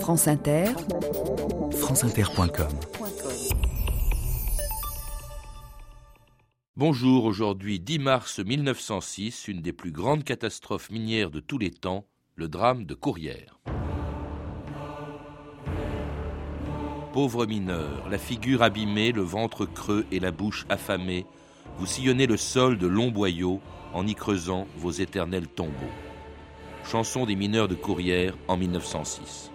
France Inter, franceinter.com Bonjour, aujourd'hui 10 mars 1906, une des plus grandes catastrophes minières de tous les temps, le drame de Courrières. Pauvre mineur, la figure abîmée, le ventre creux et la bouche affamée, vous sillonnez le sol de longs boyaux en y creusant vos éternels tombeaux. Chanson des mineurs de Courrières en 1906.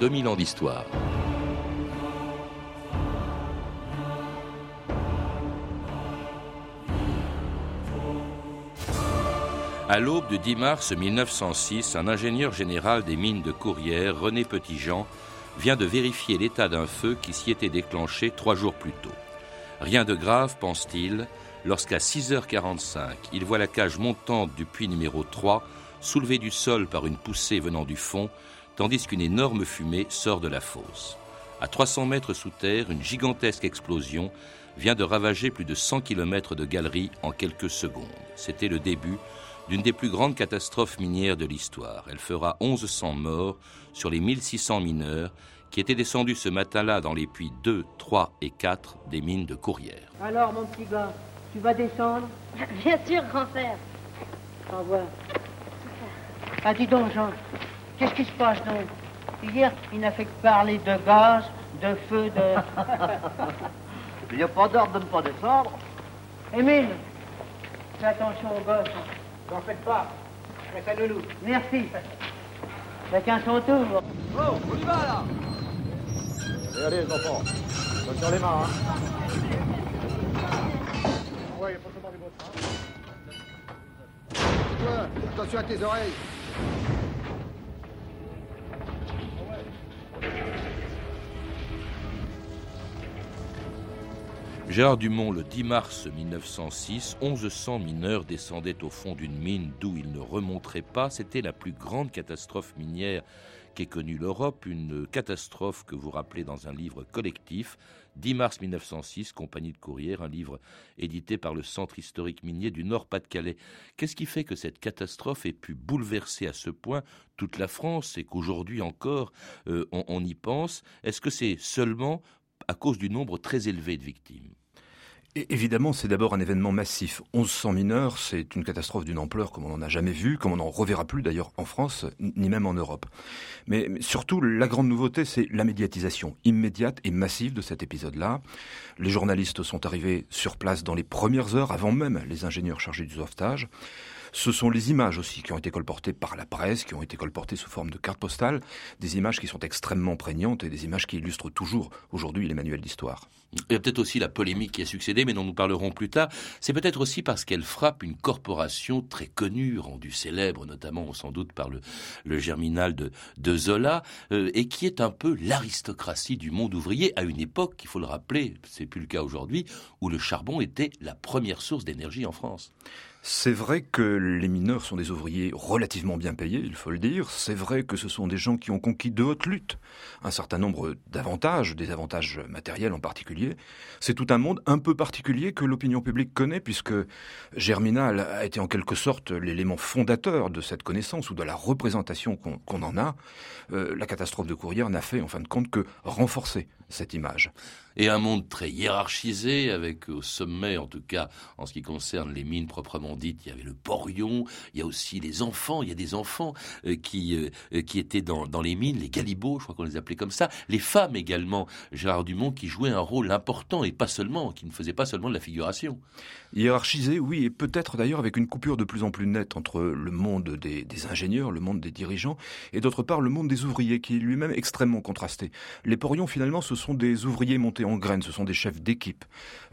2000 ans d'histoire. À l'aube du 10 mars 1906, un ingénieur général des mines de Courrières, René Petitjean, vient de vérifier l'état d'un feu qui s'y était déclenché trois jours plus tôt. Rien de grave, pense-t-il, lorsqu'à 6h45, il voit la cage montante du puits numéro 3, soulevée du sol par une poussée venant du fond, tandis qu'une énorme fumée sort de la fosse. À 300 mètres sous terre, une gigantesque explosion vient de ravager plus de 100 km de galeries en quelques secondes. C'était le début d'une des plus grandes catastrophes minières de l'histoire. Elle fera 1100 morts sur les 1600 mineurs qui étaient descendus ce matin-là dans les puits 2, 3 et 4 des mines de Courrières. Alors, mon petit gars, tu vas descendre? Bien sûr, grand-père. Au revoir. Ah, dis donc, Jean, Qu'est-ce qui se passe donc? Hier, il n'a fait que parler de gaz, de feu, de... il n'y a pas d'ordre de ne pas descendre. Émile, fais attention aux gosses. N'en faites pas. Faites à loulou. Merci. Chacun son tour. Oh, on y va là Allez, allez les enfants. Donne sur les mains, hein. Ouais, il faut se les hein. Toi, attention à tes oreilles. Gérard Dumont, le 10 mars 1906, 1100 mineurs descendaient au fond d'une mine d'où ils ne remonteraient pas. C'était la plus grande catastrophe minière qu'ait connue l'Europe, une catastrophe que vous rappelez dans un livre collectif, 10 mars 1906, Compagnie de Courrières, un livre édité par le Centre historique minier du Nord-Pas-de-Calais. Qu'est-ce qui fait que cette catastrophe ait pu bouleverser à ce point toute la France et qu'aujourd'hui encore euh, on y pense? Est-ce que c'est seulement à cause du nombre très élevé de victimes? Évidemment, c'est d'abord un événement massif. 1100 mineurs, c'est une catastrophe d'une ampleur comme on n'en a jamais vu, comme on n'en reverra plus d'ailleurs en France, ni même en Europe. Mais, surtout, la grande nouveauté, c'est la médiatisation immédiate et massive de cet épisode-là. Les journalistes sont arrivés sur place dans les premières heures, avant même les ingénieurs chargés du sauvetage. Ce sont les images aussi qui ont été colportées par la presse, qui ont été colportées sous forme de cartes postales, des images qui sont extrêmement prégnantes et des images qui illustrent toujours aujourd'hui les manuels d'histoire. Il y a peut-être aussi la polémique qui a succédé, mais dont nous parlerons plus tard. C'est peut-être aussi parce qu'elle frappe une corporation très connue, rendue célèbre notamment sans doute par le, germinal de, Zola, euh, et qui est un peu l'aristocratie du monde ouvrier à une époque, il faut le rappeler, c'est plus le cas aujourd'hui, où le charbon était la première source d'énergie en France. C'est vrai que les mineurs sont des ouvriers relativement bien payés, il faut le dire. C'est vrai que ce sont des gens qui ont conquis de haute lutte un certain nombre d'avantages, des avantages matériels en particulier. C'est tout un monde un peu particulier que l'opinion publique connaît, puisque Germinal a été en quelque sorte l'élément fondateur de cette connaissance ou de la représentation qu'on en a. Euh, la catastrophe de Courrières n'a fait en fin de compte que renforcer cette image et un monde très hiérarchisé, avec au sommet, en tout cas en ce qui concerne les mines proprement dites, il y avait le porion, il y a aussi les enfants, il y a des enfants euh, qui, euh, qui étaient dans, dans les mines, les galibots, je crois qu'on les appelait comme ça, les femmes également, Gérard Dumont, qui jouaient un rôle important et pas seulement, qui ne faisait pas seulement de la figuration. Hiérarchisé, oui, et peut-être d'ailleurs avec une coupure de plus en plus nette entre le monde des, ingénieurs, le monde des dirigeants, et d'autre part le monde des ouvriers, qui est lui-même extrêmement contrasté. Les porions, finalement, ce sont des ouvriers montés en graines, ce sont des chefs d'équipe.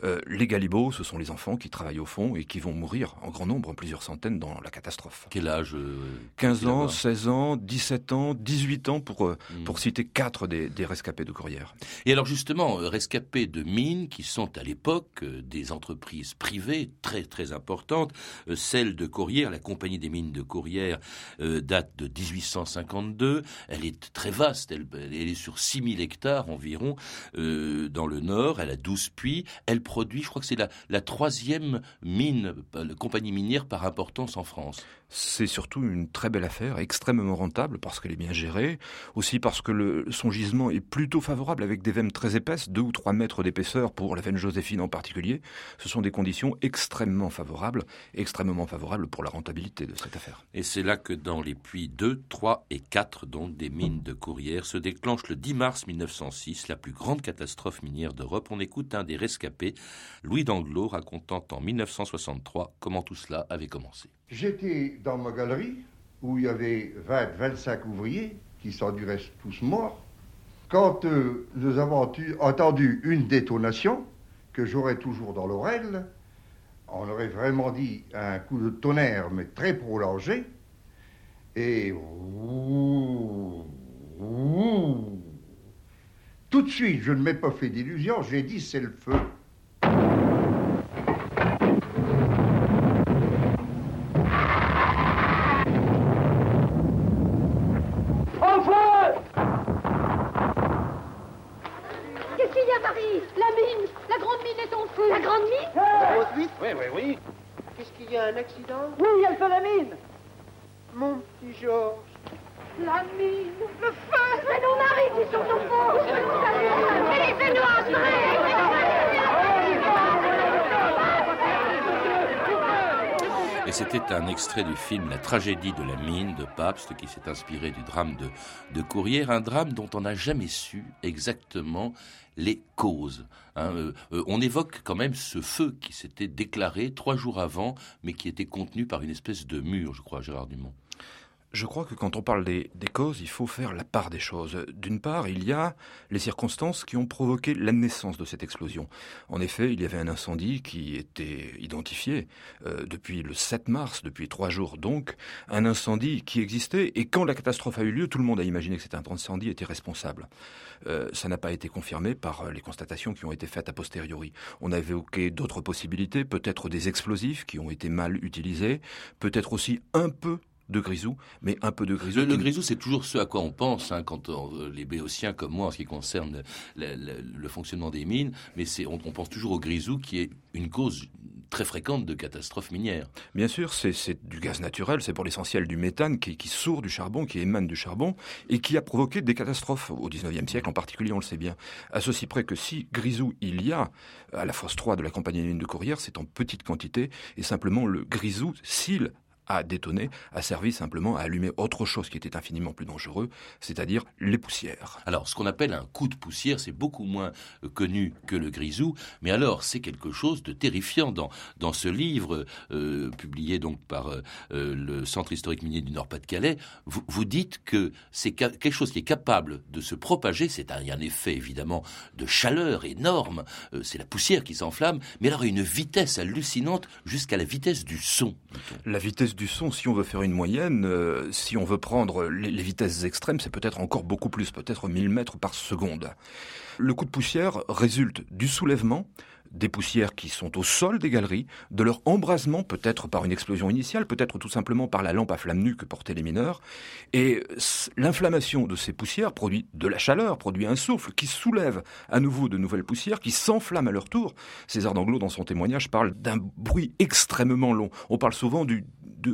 Euh, les galibots, ce sont les enfants qui travaillent au fond et qui vont mourir en grand nombre, plusieurs centaines dans la catastrophe. Quel âge 15 ans, 16 ans, 17 ans, 18 ans pour, hmm. pour citer quatre des, des rescapés de Courrières. Et alors justement, rescapés de mines qui sont à l'époque des entreprises privées très très importantes, celle de Courrières, la compagnie des mines de Courrières date de 1852, elle est très vaste, elle, est sur 6000 hectares environ euh, dans le nord, elle a 12 puits, elle produit, je crois que c'est la, troisième mine, la compagnie minière par importance en France. C'est surtout une très belle affaire, extrêmement rentable parce qu'elle est bien gérée, aussi parce que son gisement est plutôt favorable avec des veines très épaisses, 2 ou 3 mètres d'épaisseur pour la veine Joséphine en particulier. Ce sont des conditions extrêmement favorables, extrêmement favorables pour la rentabilité de cette affaire. Et c'est là que dans les puits 2, 3 et 4, donc des mines de Courrières, se déclenche le 10 mars 1906 la plus grande catastrophe minière d'Europe. On écoute un des rescapés, Louis Danglot, racontant en 1963 comment tout cela avait commencé. J'étais dans ma galerie où il y avait 20, 25 ouvriers qui sont du tous morts. Quand euh, nous avons entendu une détonation que j'aurais toujours dans l'oreille, on aurait vraiment dit un coup de tonnerre, mais très prolongé. Et tout de suite, je ne m'ai pas fait d'illusion, j'ai dit c'est le feu. un accident Oui, elle fait la mine Mon petit Georges. La mine Le feu C'est nos maris qui sont au fond Laissez-nous Et c'était un extrait du film La tragédie de la mine de Pabst qui s'est inspiré du drame de, de Courrières, un drame dont on n'a jamais su exactement les causes. Hein. Euh, euh, on évoque quand même ce feu qui s'était déclaré trois jours avant, mais qui était contenu par une espèce de mur, je crois, Gérard Dumont. Je crois que quand on parle des, causes, il faut faire la part des choses. D'une part, il y a les circonstances qui ont provoqué la naissance de cette explosion. En effet, il y avait un incendie qui était identifié euh, depuis le 7 mars, depuis trois jours donc, un incendie qui existait, et quand la catastrophe a eu lieu, tout le monde a imaginé que cet incendie était responsable. Euh, ça n'a pas été confirmé par les constatations qui ont été faites a posteriori. On a évoqué d'autres possibilités, peut-être des explosifs qui ont été mal utilisés, peut-être aussi un peu de grisou, mais un peu de grisou. Le, grisou, c'est toujours ce à quoi on pense hein, quand euh, les béotiens, comme moi, en ce qui concerne le, fonctionnement des mines, mais c'est on, pense toujours au grisou qui est une cause très fréquente de catastrophes minières. Bien sûr, c'est du gaz naturel, c'est pour l'essentiel du méthane qui, qui sourd du charbon, qui émane du charbon, et qui a provoqué des catastrophes au XIXe siècle en particulier, on le sait bien. À ceci près que si grisou il y a à la fosse 3 de la compagnie de Courrières, c'est en petite quantité, et simplement le grisou, s'il a détonné, a servi simplement à allumer autre chose qui était infiniment plus dangereux, c'est-à-dire les poussières. Alors, ce qu'on appelle un coup de poussière, c'est beaucoup moins euh, connu que le grisou, mais alors c'est quelque chose de terrifiant dans, dans ce livre euh, publié donc par euh, le Centre historique minier du Nord-Pas-de-Calais. Vous, vous dites que c'est quelque chose qui est capable de se propager, c'est un, un effet évidemment de chaleur énorme, c'est la poussière qui s'enflamme, mais alors une vitesse hallucinante jusqu'à la vitesse du son. La vitesse du son, si on veut faire une moyenne, euh, si on veut prendre les, vitesses extrêmes, c'est peut-être encore beaucoup plus, peut-être 1000 mètres par seconde. Le coup de poussière résulte du soulèvement, des poussières qui sont au sol des galeries, de leur embrasement, peut-être par une explosion initiale, peut-être tout simplement par la lampe à flamme nue que portaient les mineurs. Et l'inflammation de ces poussières produit de la chaleur, produit un souffle qui soulève à nouveau de nouvelles poussières qui s'enflamment à leur tour. César Danglot, dans son témoignage, parle d'un bruit extrêmement long. On parle souvent du,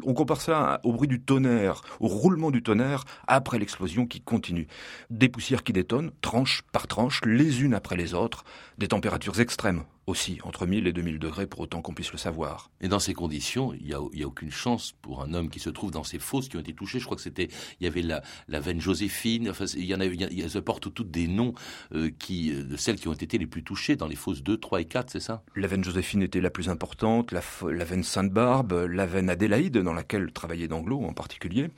on compare ça au bruit du tonnerre, au roulement du tonnerre après l'explosion qui continue. Des poussières qui détonnent, tranche par tranche, les unes après les autres, des températures extrêmes aussi, entre 1000 et 2000 degrés, pour autant qu'on puisse le savoir. Et dans ces conditions, il n'y a, a, aucune chance pour un homme qui se trouve dans ces fosses qui ont été touchées. Je crois que c'était, il y avait la, la veine Joséphine, enfin, il y en il se portent toutes des noms euh, qui, euh, de celles qui ont été les plus touchées dans les fosses 2, 3 et 4, c'est ça? La veine Joséphine était la plus importante, la, la veine Sainte-Barbe, la veine Adélaïde, dans laquelle travaillait Danglot en particulier,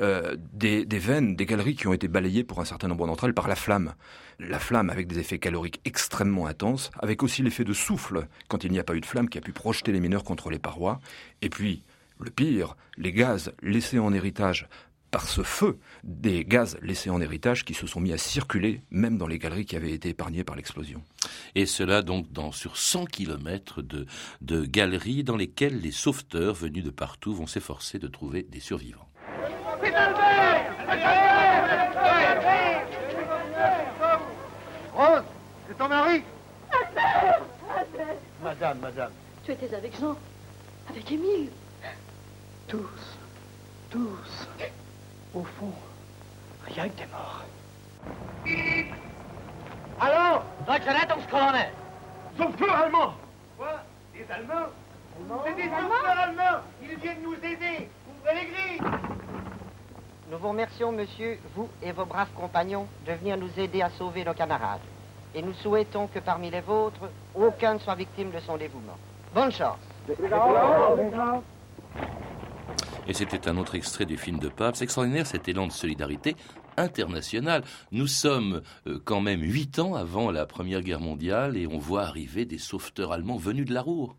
euh, des veines, des galeries qui ont été balayées pour un certain nombre d'entre elles par la flamme. La flamme avec des effets caloriques extrêmement intenses, avec aussi l'effet de souffle quand il n'y a pas eu de flamme qui a pu projeter les mineurs contre les parois. Et puis, le pire, les gaz laissés en héritage par ce feu, des gaz laissés en héritage qui se sont mis à circuler même dans les galeries qui avaient été épargnées par l'explosion. Et cela donc dans, sur 100 km de, de galeries dans lesquelles les sauveteurs venus de partout vont s'efforcer de trouver des survivants. Rose, c'est ton mari Madame, madame. Tu étais avec Jean Avec Émile Tous, tous. Au fond, rien que des morts. Alors Rettungskolonne Sauveteurs allemands Quoi? Des Allemands? C'est des sauveteurs allemands! Ils viennent nous aider. Ouvrez les grilles Nous vous remercions, monsieur, vous et vos braves compagnons, de venir nous aider à sauver nos camarades. Et nous souhaitons que parmi les vôtres, aucun ne soit victime de son dévouement. Bonne chance. Et c'était un autre extrait du film de Pape. C'est extraordinaire cet élan de solidarité internationale. Nous sommes euh, quand même huit ans avant la Première Guerre mondiale et on voit arriver des sauveteurs allemands venus de la Roure.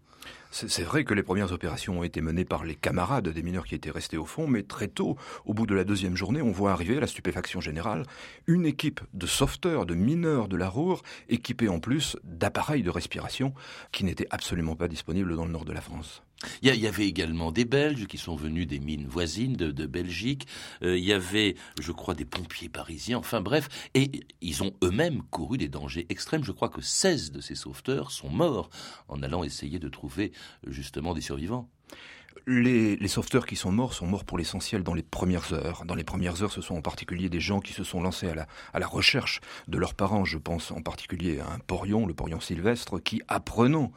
C'est vrai que les premières opérations ont été menées par les camarades des mineurs qui étaient restés au fond, mais très tôt, au bout de la deuxième journée, on voit arriver, à la stupéfaction générale, une équipe de sauveteurs, de mineurs de la Roure, équipés en plus d'appareils de respiration qui n'étaient absolument pas disponibles dans le nord de la France. Il y, avait également des Belges qui sont venus des mines voisines de, Belgique. Euh, il y avait, je crois, des pompiers parisiens. Enfin bref, et ils ont eux-mêmes couru des dangers extrêmes. Je crois que 16 de ces sauveteurs sont morts en allant essayer de trouver justement des survivants. Les, sauveteurs qui sont morts sont morts pour l'essentiel dans les premières heures. Dans les premières heures, ce sont en particulier des gens qui se sont lancés à la, recherche de leurs parents. Je pense en particulier à un porion, le porion sylvestre, qui, apprenant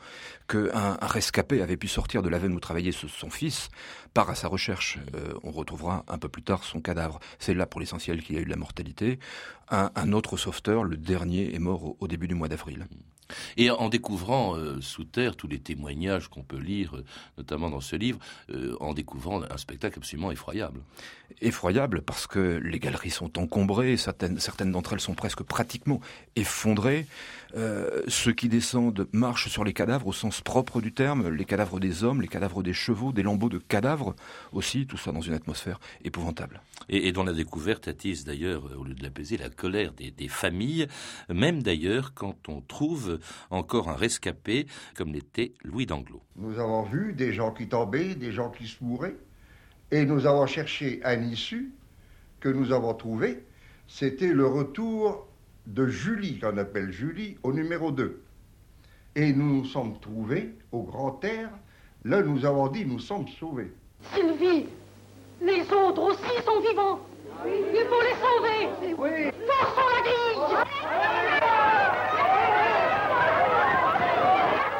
qu'un un rescapé avait pu sortir de la veine où travaillait son fils, part à sa recherche. Euh, on retrouvera un peu plus tard son cadavre. C'est là pour l'essentiel qu'il y a eu de la mortalité. Un, autre sauveteur, le dernier, est mort au début du mois d'avril. Et en découvrant euh, sous terre tous les témoignages qu'on peut lire, euh, notamment dans ce livre, euh, en découvrant un spectacle absolument effroyable. Effroyable parce que les galeries sont encombrées, certaines, certaines d'entre elles sont presque pratiquement effondrées. Euh, ceux qui descendent marchent sur les cadavres au sens propre du terme, les cadavres des hommes, les cadavres des chevaux, des lambeaux de cadavres aussi, tout ça dans une atmosphère épouvantable. Et, et dont la découverte attise d'ailleurs, au lieu de l'apaiser, la colère des, des familles, même d'ailleurs quand on trouve encore un rescapé comme l'était Louis d'Anglot. Nous avons vu des gens qui tombaient, des gens qui se mouraient, et nous avons cherché un issue que nous avons trouvé. C'était le retour de Julie, qu'on appelle Julie, au numéro 2. Et nous nous sommes trouvés au grand air. Là, nous avons dit, nous sommes sauvés. Sylvie, les autres aussi sont vivants. Il faut les sauver. Oui. Forçons la grille.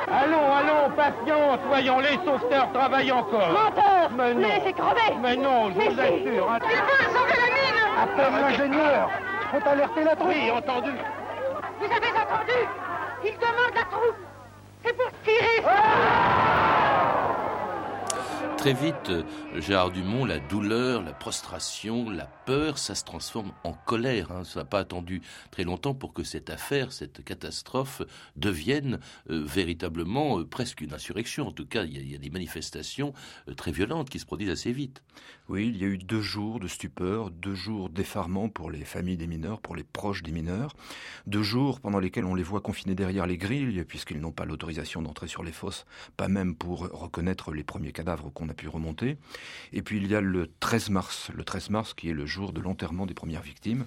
Allons, allons, patience, voyons, les sauveteurs travaillent encore. Mais non. Laissez crever Mais non, je vous Mais si. assure. hein. Il faut sauver la mine Appelle l'ingénieur. Faut alerter la troupe. Oui, entendu. Vous avez entendu? Il demande la troupe. C'est pour tirer. Très vite, euh, Gérard Dumont, la douleur, la prostration, la peur, ça se transforme en colère. Hein. Ça n'a pas attendu très longtemps pour que cette affaire, cette catastrophe devienne euh, véritablement euh, presque une insurrection. En tout cas, il y a, des manifestations très violentes qui se produisent assez vite. Oui, il y a eu deux jours de stupeur, deux jours d'effarement pour les familles des mineurs, pour les proches des mineurs, deux jours pendant lesquels on les voit confinés derrière les grilles, puisqu'ils n'ont pas l'autorisation d'entrer sur les fosses, pas même pour reconnaître les premiers cadavres qu'on a pu remonter. Et puis il y a le 13 mars, le 13 mars qui est le jour de l'enterrement des premières victimes,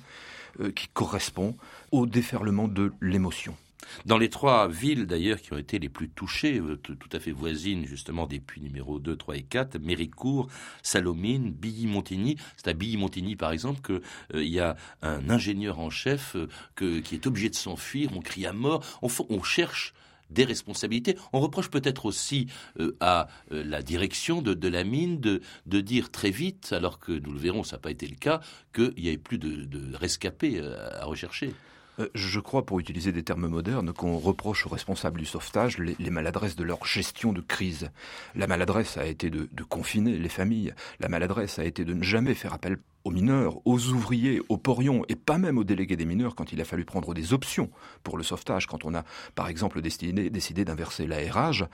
euh, qui correspond au déferlement de l'émotion. Dans les trois villes d'ailleurs qui ont été les plus touchées, euh, tout, à fait voisines justement des puits numéro 2, 3 et 4, Méricourt, Salomine, Billy-Montigny. C'est à Billy-Montigny par exemple qu'il euh, y a un ingénieur en chef euh, qui est obligé de s'enfuir, on crie à mort, on, cherche des responsabilités. On reproche peut-être aussi à la direction de, la mine de, de, dire très vite, alors que nous le verrons, ça n'a pas été le cas, qu'il n'y avait plus de, de rescapés à rechercher. Euh, je crois, pour utiliser des termes modernes, qu'on reproche aux responsables du sauvetage les, maladresses de leur gestion de crise. La maladresse a été de, de confiner les familles. La maladresse a été de ne jamais faire appel aux mineurs, aux ouvriers, aux porions, et pas même aux délégués des mineurs quand il a fallu prendre des options pour le sauvetage, quand on a par exemple décidé, décidé d'inverser l'aérage,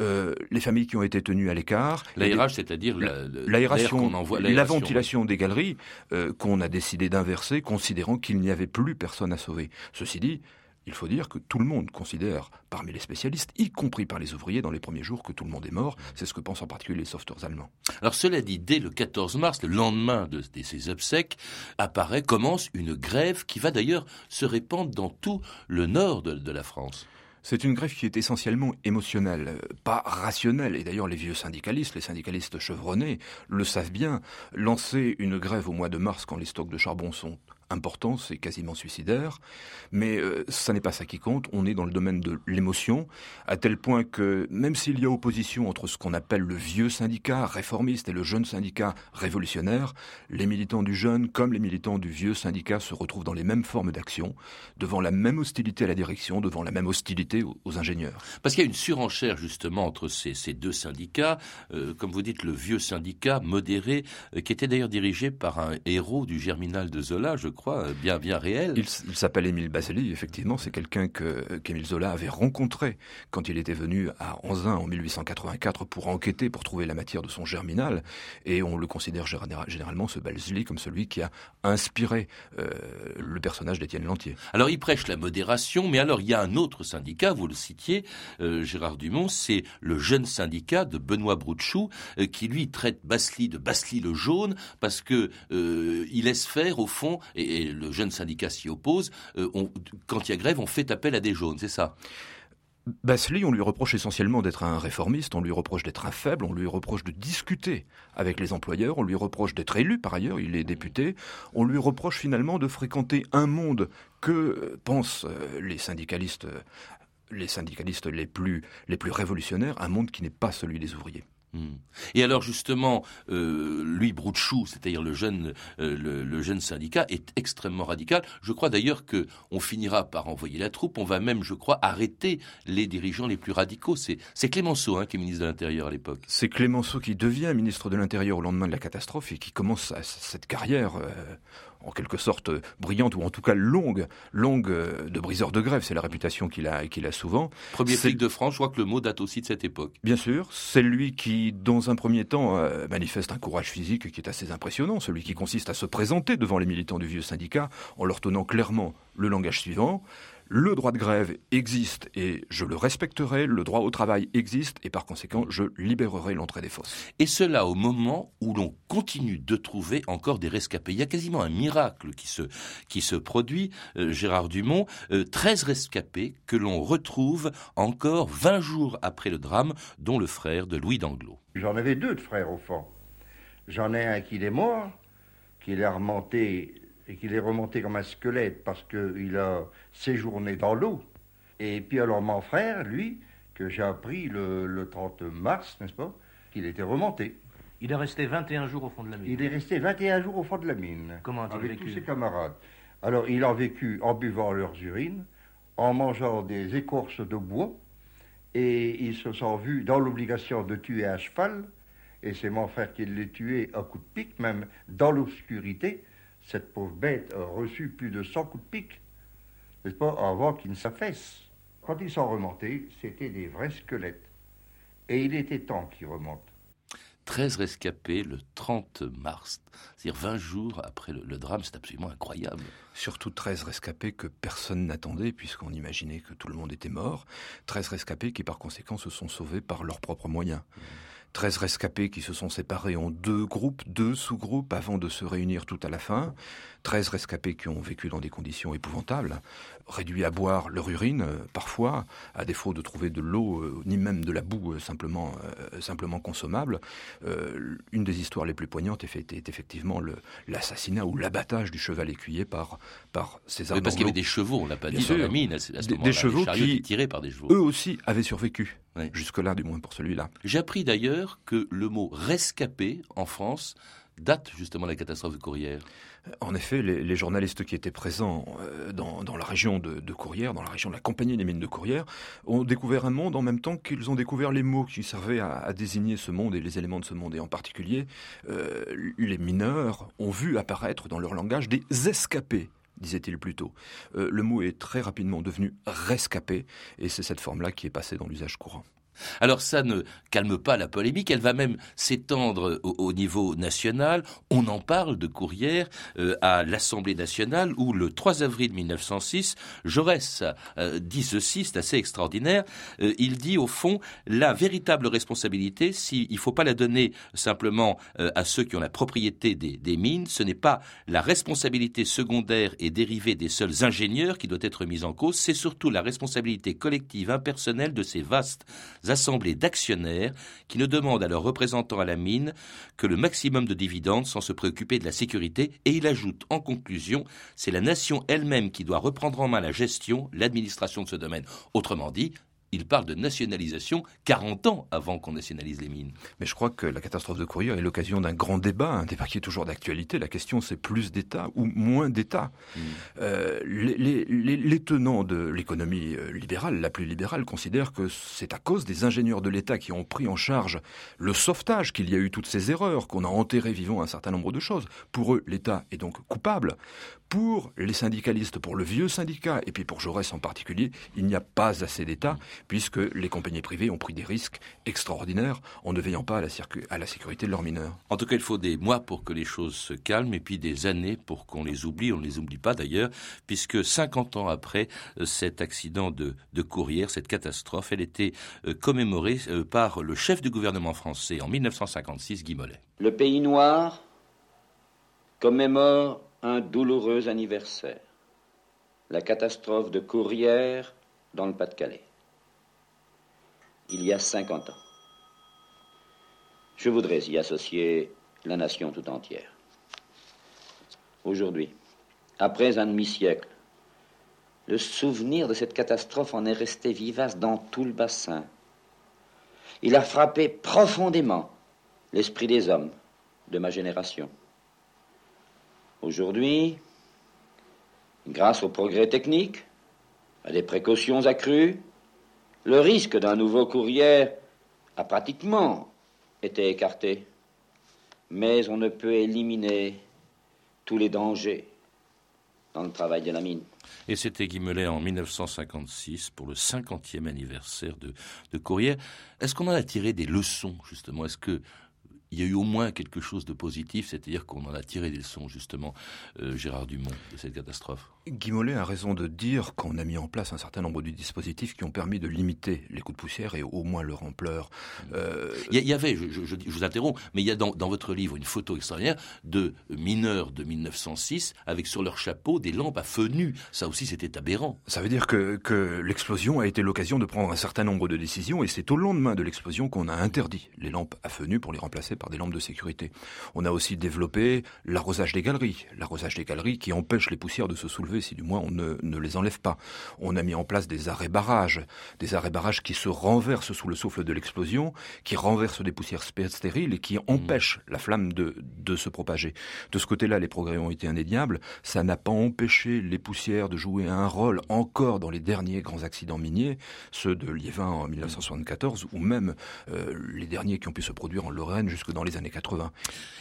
euh, les familles qui ont été tenues à l'écart. L'aérage, c'est-à-dire l'aération, la, ventilation des galeries euh, qu'on a décidé d'inverser, considérant qu'il n'y avait plus personne à sauver. Ceci dit, il faut dire que tout le monde considère, parmi les spécialistes, y compris par les ouvriers dans les premiers jours, que tout le monde est mort. C'est ce que pensent en particulier les sauveteurs allemands. Alors cela dit, dès le 14 mars, le lendemain de, ces obsèques, apparaît, commence une grève qui va d'ailleurs se répandre dans tout le nord de, la France. C'est une grève qui est essentiellement émotionnelle, pas rationnelle. Et d'ailleurs, les vieux syndicalistes, les syndicalistes chevronnés, le savent bien. Lancer une grève au mois de mars quand les stocks de charbon sont important, c'est quasiment suicidaire, mais euh, ça n'est pas ça qui compte, on est dans le domaine de l'émotion, à tel point que même s'il y a opposition entre ce qu'on appelle le vieux syndicat réformiste et le jeune syndicat révolutionnaire, les militants du jeune comme les militants du vieux syndicat se retrouvent dans les mêmes formes d'action, devant la même hostilité à la direction, devant la même hostilité aux, ingénieurs. Parce qu'il y a une surenchère justement entre ces, deux syndicats, euh, comme vous dites, le vieux syndicat modéré, euh, qui était d'ailleurs dirigé par un héros du Germinal de Zola, je crois, bien, bien réel. Il, s'appelle Émile Baseli, effectivement, c'est quelqu'un que qu'Émile Zola avait rencontré quand il était venu à Anzin en 1884 pour enquêter, pour trouver la matière de son germinal, et on le considère généralement, ce Baseli, comme celui qui a inspiré euh, le personnage d'Étienne Lantier. Alors il prêche la modération, mais alors il y a un autre syndicat, vous le citiez, euh, Gérard Dumont, c'est le jeune syndicat de Benoît Broutchou, euh, qui lui traite Basli de Basli le jaune, parce que il laisse faire, au fond, et, et le jeune syndicat s'y oppose, euh, quand il y a grève, on fait appel à des jaunes, c'est ça? Basli, on lui reproche essentiellement d'être un réformiste, on lui reproche d'être un faible, on lui reproche de discuter avec les employeurs, on lui reproche d'être élu par ailleurs, il est député, on lui reproche finalement de fréquenter un monde que euh, pensent euh, les syndicalistes les syndicalistes les plus, les plus révolutionnaires, un monde qui n'est pas celui des ouvriers. Hmm. Et alors justement, euh, lui Broutchou, c'est-à-dire le jeune, euh, le, jeune syndicat, est extrêmement radical. Je crois d'ailleurs que on finira par envoyer la troupe. On va même, je crois, arrêter les dirigeants les plus radicaux. C'est, Clémenceau hein, qui est ministre de l'Intérieur à l'époque. C'est Clémenceau qui devient ministre de l'Intérieur au lendemain de la catastrophe et qui commence cette carrière. Euh, en quelque sorte brillante ou en tout cas longue, longue euh, de briseur de grève. C'est la réputation qu'il a, qu'il a souvent. Premier flic de France, je crois que le mot date aussi de cette époque. Bien sûr, c'est lui qui, dans un premier temps, euh, manifeste un courage physique qui est assez impressionnant, celui qui consiste à se présenter devant les militants du vieux syndicat en leur tenant clairement le langage suivant. Le droit de grève existe et je le respecterai, le droit au travail existe et par conséquent je libérerai l'entrée des fosses. Et cela au moment où l'on continue de trouver encore des rescapés. Il y a quasiment un miracle qui se, qui se produit, euh, Gérard Dumont, 13 euh, rescapés que l'on retrouve encore 20 jours après le drame, dont le frère de Louis d'Anglo. J'en avais deux de frères au fond. J'en ai un qui est mort, qui est remonté et qu'il est remonté comme un squelette parce qu'il a séjourné dans l'eau. Et puis alors mon frère, lui, que j'ai appris le, 30 mars, n'est-ce pas, qu'il était remonté. Il est resté 21 jours au fond de la mine. Il est resté 21 jours au fond de la mine. Comment a-t-il vécu Avec tous ses camarades. Alors il a vécu en buvant leurs urines, en mangeant des écorces de bois, et ils se sont vus dans l'obligation de tuer un cheval, et c'est mon frère qui l'a tué à coup de pic, même dans l'obscurité, cette pauvre bête a reçu plus de 100 coups de pique, n'est-ce pas, avant qu'il ne s'affaisse. Quand ils sont remontés, c'était des vrais squelettes. Et il était temps qu'ils remontent. 13 rescapés le 30 mars, c'est-à-dire 20 jours après le, drame, c'est absolument incroyable. Surtout 13 rescapés que personne n'attendait puisqu'on imaginait que tout le monde était mort, 13 rescapés qui par conséquent se sont sauvés par leurs propres moyens. Mmh. 13 rescapés qui se sont séparés en deux groupes, deux sous-groupes avant de se réunir tout à la fin. 13 rescapés qui ont vécu dans des conditions épouvantables, réduits à boire leur urine euh, parfois, à défaut de trouver de l'eau euh, ni même de la boue euh, simplement, simplement consommable. une des histoires les plus poignantes est, effectivement l'assassinat ou l'abattage du cheval écuyer par, par ces armes. parce qu'il y avait des chevaux, on l'a pas dit dans la mine, des, chevaux qui, tirés par des chevaux. eux aussi, avaient survécu. Jusque-là, du moins pour celui-là. J'ai appris d'ailleurs que le mot rescapé en France date justement la catastrophe de Courrières? En effet, les, journalistes qui étaient présents euh, dans, la région de, Courrières, dans la région de la Compagnie des mines de Courrières, ont découvert un monde en même temps qu'ils ont découvert les mots qui servaient à, désigner ce monde et les éléments de ce monde. Et en particulier, euh, les mineurs ont vu apparaître dans leur langage des escapés disait-il plutôt. Euh, le mot est très rapidement devenu rescapé, et c'est cette forme-là qui est passée dans l'usage courant. Alors ça ne calme pas la polémique, elle va même s'étendre au, niveau national. On en parle de Courrières euh, à l'Assemblée nationale où le 3 avril 1906, Jaurès euh, dit ceci, c'est assez extraordinaire, euh, il dit au fond la véritable responsabilité, s'il ne faut pas la donner simplement à ceux qui ont la propriété des, des mines, ce n'est pas la responsabilité secondaire et dérivée des seuls ingénieurs qui doit être mise en cause, c'est surtout la responsabilité collective impersonnelle de ces vastes assemblées d'actionnaires qui ne demandent à leurs représentants à la mine que le maximum de dividendes sans se préoccuper de la sécurité et il ajoute en conclusion, c'est la nation elle-même qui doit reprendre en main la gestion, l'administration de ce domaine. Autrement dit, il parle de nationalisation 40 ans avant qu'on nationalise les mines. Mais je crois que la catastrophe de Courrières est l'occasion d'un grand débat, un débat qui est toujours d'actualité. La question, c'est plus d'État ou moins d'État. Hmm. Euh, les, tenants de l'économie euh, libérale, la plus libérale, considèrent que c'est à cause des ingénieurs de l'État qui ont pris en charge le sauvetage qu'il y a eu toutes ces erreurs, qu'on a enterré vivant un certain nombre de choses. Pour eux, l'État est donc coupable. Pour les syndicalistes, pour le vieux syndicat, et puis pour Jaurès en particulier, il n'y a pas assez d'État, puisque les compagnies privées ont pris des risques extraordinaires en ne veillant pas à la, à la sécurité de leurs mineurs. En tout cas, il faut des mois pour que les choses se calment, et puis des années pour qu'on les oublie. On ne les oublie pas d'ailleurs, puisque 50 ans après euh, cet accident de, de Courrières, cette catastrophe, elle était euh, commémorée euh, par le chef du gouvernement français en 1956, Guy Mollet. Le pays noir commémore un douloureux anniversaire, la catastrophe de Courrières dans le Pas-de-Calais, il y a 50 ans. Je voudrais y associer la nation tout entière. Aujourd'hui, après un demi-siècle, le souvenir de cette catastrophe en est resté vivace dans tout le bassin. Il a frappé profondément l'esprit des hommes de ma génération. Aujourd'hui, grâce aux progrès techniques, à des précautions accrues, le risque d'un nouveau courrier a pratiquement été écarté. Mais on ne peut éliminer tous les dangers dans le travail de la mine. Et c'était Guy en 1956 pour le 50e anniversaire de, de. Est-ce qu'on en a tiré des leçons, justement? Est-ce que il y a eu au moins quelque chose de positif, c'est-à-dire qu'on en a tiré des leçons, justement, euh, Gérard Dumont, de cette catastrophe. Guy Mollet a raison de dire qu'on a mis en place un certain nombre de dispositifs qui ont permis de limiter les coups de poussière et au moins leur ampleur. Euh, il, y avait, je, je, vous interromps, mais il y a dans, dans, votre livre une photo extraordinaire de mineurs de 1906 avec sur leur chapeau des lampes à feu nu. Ça aussi, c'était aberrant. Ça veut dire que, que l'explosion a été l'occasion de prendre un certain nombre de décisions et c'est au lendemain de l'explosion qu'on a interdit les lampes à feu nu pour les remplacer par des lampes de sécurité. On a aussi développé l'arrosage des galeries, l'arrosage des galeries qui empêche les poussières de se soulever si du moins on ne, les enlève pas. On a mis en place des arrêts barrages, des arrêts barrages qui se renversent sous le souffle de l'explosion, qui renversent des poussières stériles et qui empêchent la flamme de, de se propager. De ce côté-là, les progrès ont été indéniables. Ça n'a pas empêché les poussières de jouer un rôle encore dans les derniers grands accidents miniers, ceux de Liévin en 1974 ou même euh, les derniers qui ont pu se produire en Lorraine jusque dans les années 80.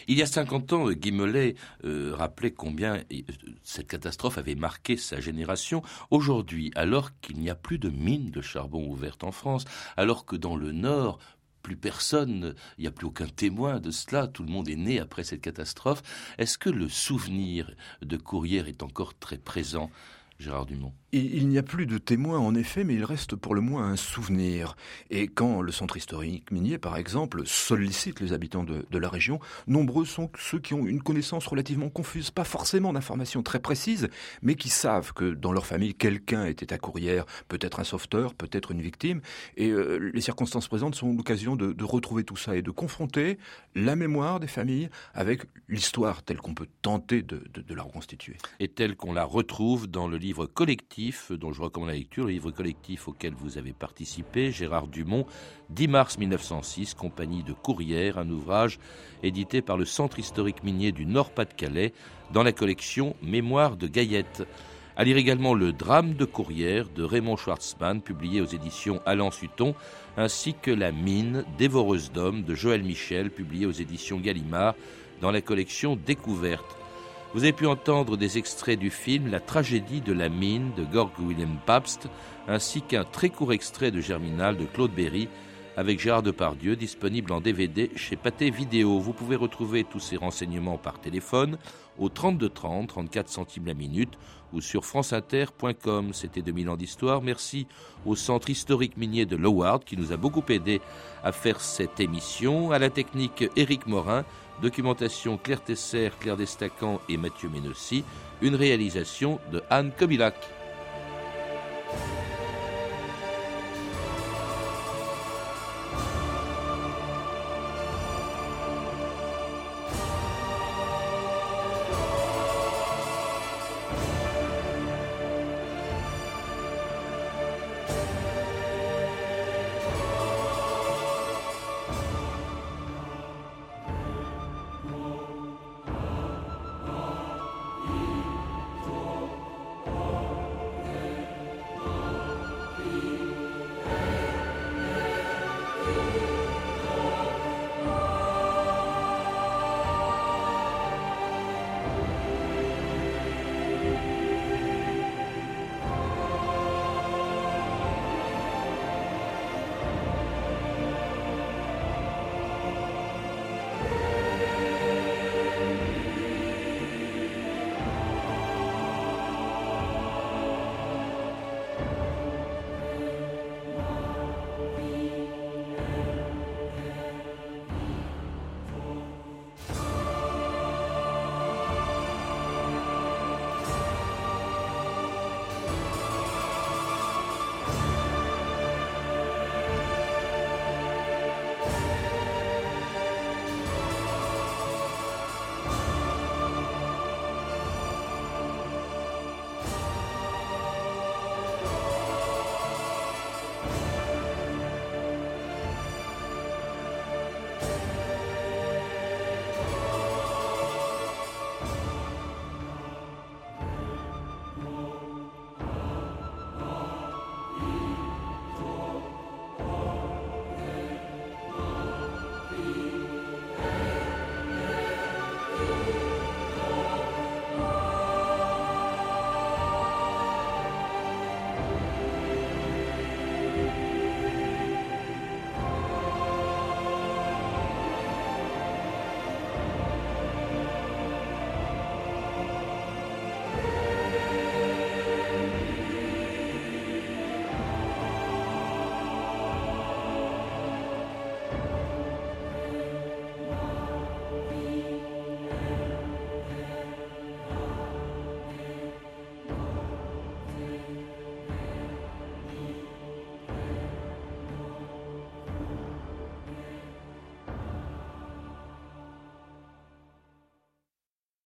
Il y a 50 ans, Guy Mollet euh, rappelait combien euh, cette catastrophe avait marqué sa génération. Aujourd'hui, alors qu'il n'y a plus de mines de charbon ouvertes en France, alors que dans le Nord, plus personne, il n'y a plus aucun témoin de cela, tout le monde est né après cette catastrophe. Est-ce que le souvenir de Courrières est encore très présent? Gérard Dumont il, n'y a plus de témoins en effet, mais il reste pour le moins un souvenir. Et quand le centre historique minier, par exemple, sollicite les habitants de, la région, nombreux sont ceux qui ont une connaissance relativement confuse, pas forcément d'informations très précises, mais qui savent que dans leur famille, quelqu'un était à Courrières, peut-être un sauveteur, peut-être une victime. Et euh, les circonstances présentes sont l'occasion de, retrouver tout ça et de confronter la mémoire des familles avec l'histoire telle qu'on peut tenter de, de la reconstituer. Et telle qu'on la retrouve dans le livre collectif dont je recommande la lecture, le livre collectif auquel vous avez participé, Gérard Dumont, 10 mars 1906, Compagnie de Courrières, un ouvrage édité par le Centre historique minier du Nord-Pas-de-Calais dans la collection Mémoire de Gaillette. À lire également Le drame de Courrières de Raymond Schwartzmann, publié aux éditions Alain Sutton, ainsi que La mine, dévoreuse d'hommes de Joël Michel, publié aux éditions Gallimard dans la collection Découverte. Vous avez pu entendre des extraits du film La tragédie de la mine de Georg William Pabst, ainsi qu'un très court extrait de Germinal de Claude Berry avec Gérard Depardieu, disponible en DVD chez Pathé Vidéo. Vous pouvez retrouver tous ces renseignements par téléphone au 32 30, 34 centimes la minute ou sur franceinter.com. C'était 2000 ans d'histoire. Merci au Centre historique minier de Loward qui nous a beaucoup aidé à faire cette émission. À la technique Éric Morin. Documentation Claire Tesser, Claire Destacan et Mathieu Ménossi. Une réalisation de Anne Kobilac.